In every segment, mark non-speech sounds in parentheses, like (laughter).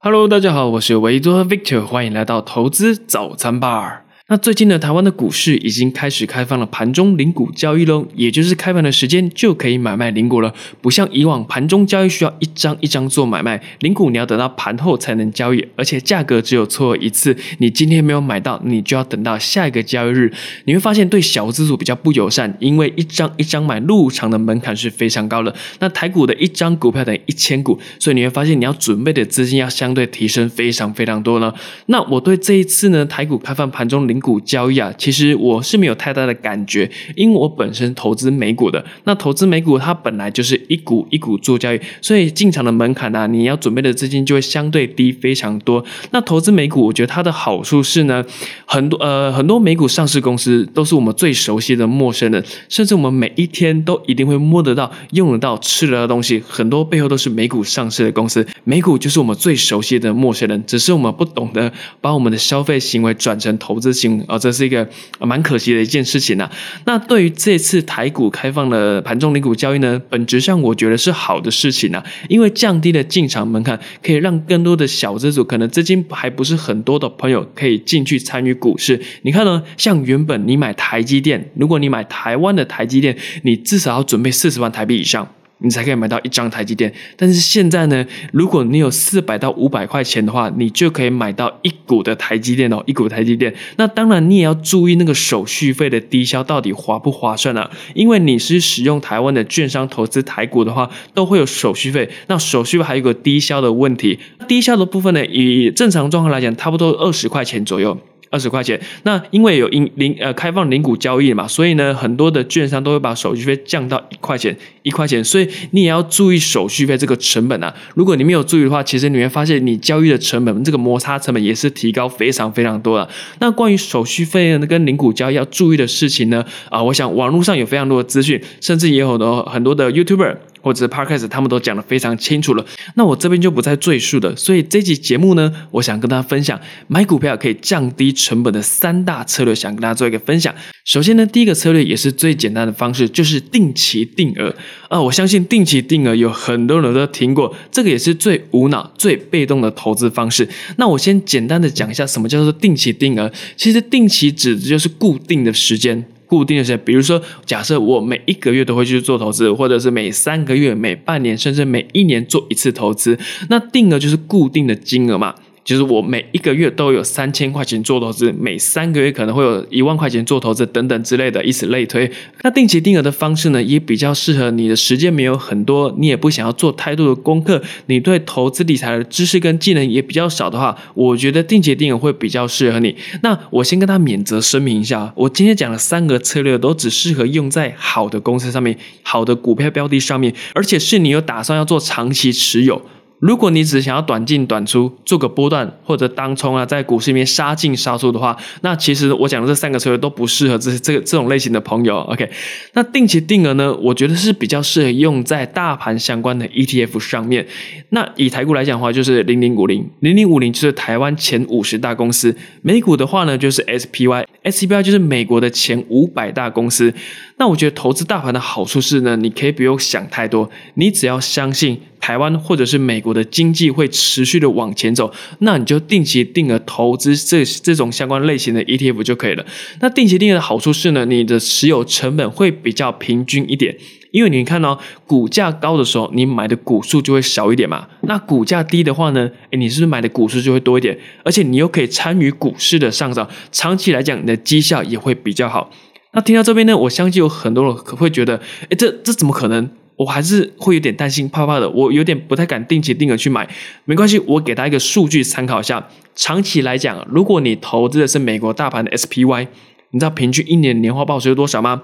Hello，大家好，我是维多 Victor，欢迎来到投资早餐 bar。那最近呢，台湾的股市已经开始开放了盘中零股交易喽，也就是开盘的时间就可以买卖零股了。不像以往盘中交易需要一张一张做买卖，零股你要等到盘后才能交易，而且价格只有错一次，你今天没有买到，你就要等到下一个交易日。你会发现对小资组比较不友善，因为一张一张买入场的门槛是非常高的。那台股的一张股票等于一千股，所以你会发现你要准备的资金要相对提升非常非常多呢。那我对这一次呢台股开放盘中零股交易啊，其实我是没有太大的感觉，因为我本身投资美股的，那投资美股它本来就是一股一股做交易，所以进场的门槛呢，你要准备的资金就会相对低非常多。那投资美股，我觉得它的好处是呢，很多呃很多美股上市公司都是我们最熟悉的陌生人，甚至我们每一天都一定会摸得到、用得到、吃得到的东西，很多背后都是美股上市的公司。美股就是我们最熟悉的陌生人，只是我们不懂得把我们的消费行为转成投资行啊，这是一个蛮可惜的一件事情呐。那对于这次台股开放的盘中零股交易呢，本质上我觉得是好的事情呐，因为降低了进场门槛，可以让更多的小资主，可能资金还不是很多的朋友，可以进去参与股市。你看呢，像原本你买台积电，如果你买台湾的台积电，你至少要准备四十万台币以上。你才可以买到一张台积电，但是现在呢，如果你有四百到五百块钱的话，你就可以买到一股的台积电哦，一股台积电。那当然，你也要注意那个手续费的低消到底划不划算啊？因为你是使用台湾的券商投资台股的话，都会有手续费。那手续费还有个低消的问题，低消的部分呢，以正常状况来讲，差不多二十块钱左右。二十块钱，那因为有零零呃开放零股交易嘛，所以呢，很多的券商都会把手续费降到一块钱，一块钱，所以你也要注意手续费这个成本啊。如果你没有注意的话，其实你会发现你交易的成本，这个摩擦成本也是提高非常非常多的。那关于手续费呢，跟零股交易要注意的事情呢，啊，我想网络上有非常多的资讯，甚至也有很多很多的 YouTuber。或者 Podcast，他们都讲得非常清楚了，那我这边就不再赘述了。所以这期节目呢，我想跟大家分享买股票可以降低成本的三大策略，想跟大家做一个分享。首先呢，第一个策略也是最简单的方式，就是定期定额啊。我相信定期定额有很多人都听过，这个也是最无脑、最被动的投资方式。那我先简单的讲一下什么叫做定期定额。其实定期指的就是固定的时间。固定的时间，比如说，假设我每一个月都会去做投资，或者是每三个月、每半年，甚至每一年做一次投资，那定额就是固定的金额嘛。就是我每一个月都有三千块钱做投资，每三个月可能会有一万块钱做投资等等之类的，以此类推。那定期定额的方式呢，也比较适合你的时间没有很多，你也不想要做太多的功课，你对投资理财的知识跟技能也比较少的话，我觉得定期定额会比较适合你。那我先跟他免责声明一下，我今天讲的三个策略都只适合用在好的公司上面、好的股票标的上面，而且是你有打算要做长期持有。如果你只想要短进短出，做个波段或者当冲啊，在股市里面杀进杀出的话，那其实我讲的这三个策略都不适合这 (laughs) 这个这种类型的朋友。OK，那定期定额呢，我觉得是比较适合用在大盘相关的 ETF 上面。那以台股来讲的话，就是零零五零零零五零就是台湾前五十大公司，美股的话呢就是 SPY SCBI 就是美国的前五百大公司。那我觉得投资大盘的好处是呢，你可以不用想太多，你只要相信。台湾或者是美国的经济会持续的往前走，那你就定期定额投资这这种相关类型的 ETF 就可以了。那定期定额的好处是呢，你的持有成本会比较平均一点，因为你看哦股价高的时候，你买的股数就会少一点嘛。那股价低的话呢，诶你是不是买的股数就会多一点？而且你又可以参与股市的上涨，长期来讲，你的绩效也会比较好。那听到这边呢，我相信有很多人可会觉得，诶这这怎么可能？我还是会有点担心，怕怕的。我有点不太敢定期定额去买，没关系，我给他一个数据参考一下。长期来讲，如果你投资的是美国大盘的 SPY，你知道平均一年年化报酬是多少吗？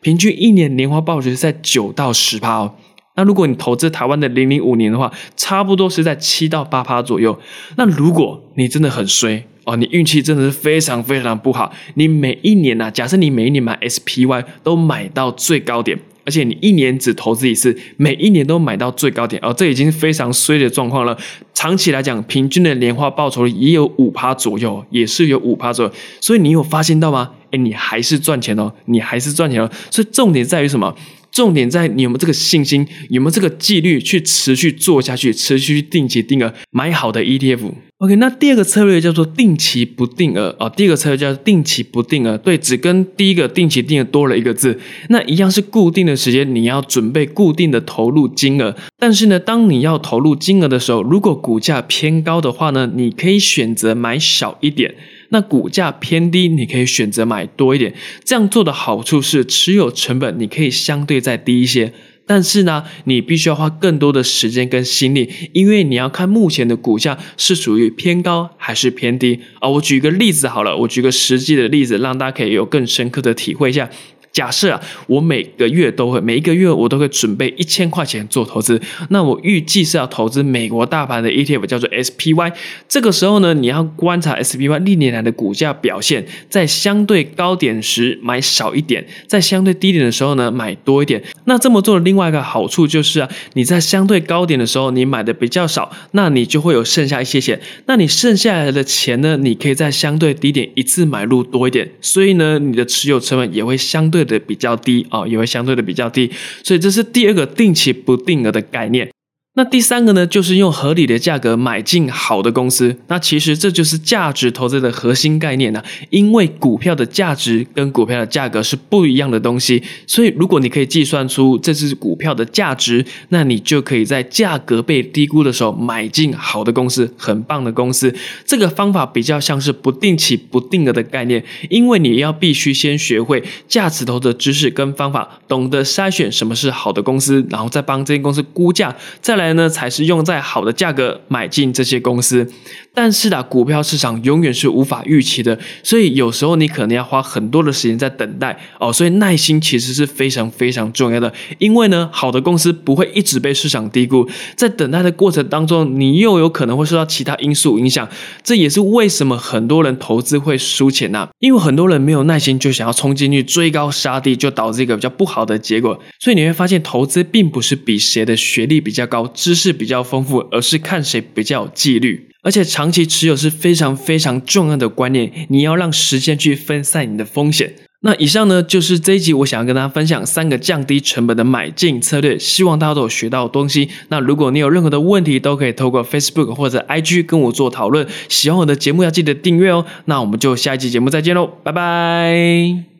平均一年年化报酬是在九到十趴哦。那如果你投资台湾的零零五年的话，差不多是在七到八趴左右。那如果你真的很衰哦，你运气真的是非常非常不好，你每一年呐，假设你每一年买 SPY 都买到最高点。而且你一年只投资一次，每一年都买到最高点，哦，这已经非常衰的状况了。长期来讲，平均的年化报酬也有五趴左右，也是有五趴左右。所以你有发现到吗？你还是赚钱哦，你还是赚钱哦。所以重点在于什么？重点在你有没有这个信心，有没有这个纪律去持续做下去，持续定期定额买好的 ETF。OK，那第二个策略叫做定期不定额哦。第二个策略叫做定期不定额，对，只跟第一个定期定额多了一个字。那一样是固定的时间，你要准备固定的投入金额。但是呢，当你要投入金额的时候，如果股价偏高的话呢，你可以选择买少一点；那股价偏低，你可以选择买多一点。这样做的好处是，持有成本你可以相对再低一些。但是呢，你必须要花更多的时间跟心力，因为你要看目前的股价是属于偏高还是偏低啊。我举一个例子好了，我举个实际的例子，让大家可以有更深刻的体会一下。假设啊，我每个月都会每一个月我都会准备一千块钱做投资，那我预计是要投资美国大盘的 ETF，叫做 SPY。这个时候呢，你要观察 SPY 历年来的股价表现，在相对高点时买少一点，在相对低点的时候呢买多一点。那这么做的另外一个好处就是啊，你在相对高点的时候你买的比较少，那你就会有剩下一些钱，那你剩下来的钱呢，你可以在相对低点一次买入多一点，所以呢，你的持有成本也会相对。的比较低啊，也会相对的比较低，所以这是第二个定期不定额的概念。那第三个呢，就是用合理的价格买进好的公司。那其实这就是价值投资的核心概念呢。因为股票的价值跟股票的价格是不一样的东西，所以如果你可以计算出这只股票的价值，那你就可以在价格被低估的时候买进好的公司，很棒的公司。这个方法比较像是不定期不定额的概念，因为你要必须先学会价值投的知识跟方法，懂得筛选什么是好的公司，然后再帮这间公司估价，再来。呢，才是用在好的价格买进这些公司。但是啊，股票市场永远是无法预期的，所以有时候你可能要花很多的时间在等待哦。所以耐心其实是非常非常重要的，因为呢，好的公司不会一直被市场低估，在等待的过程当中，你又有可能会受到其他因素影响。这也是为什么很多人投资会输钱呐，因为很多人没有耐心，就想要冲进去追高杀低，就导致一个比较不好的结果。所以你会发现，投资并不是比谁的学历比较高。知识比较丰富，而是看谁比较有纪律，而且长期持有是非常非常重要的观念。你要让时间去分散你的风险。那以上呢，就是这一集我想要跟大家分享三个降低成本的买进策略，希望大家都有学到东西。那如果你有任何的问题，都可以透过 Facebook 或者 IG 跟我做讨论。喜欢我的节目要记得订阅哦。那我们就下一期节目再见喽，拜拜。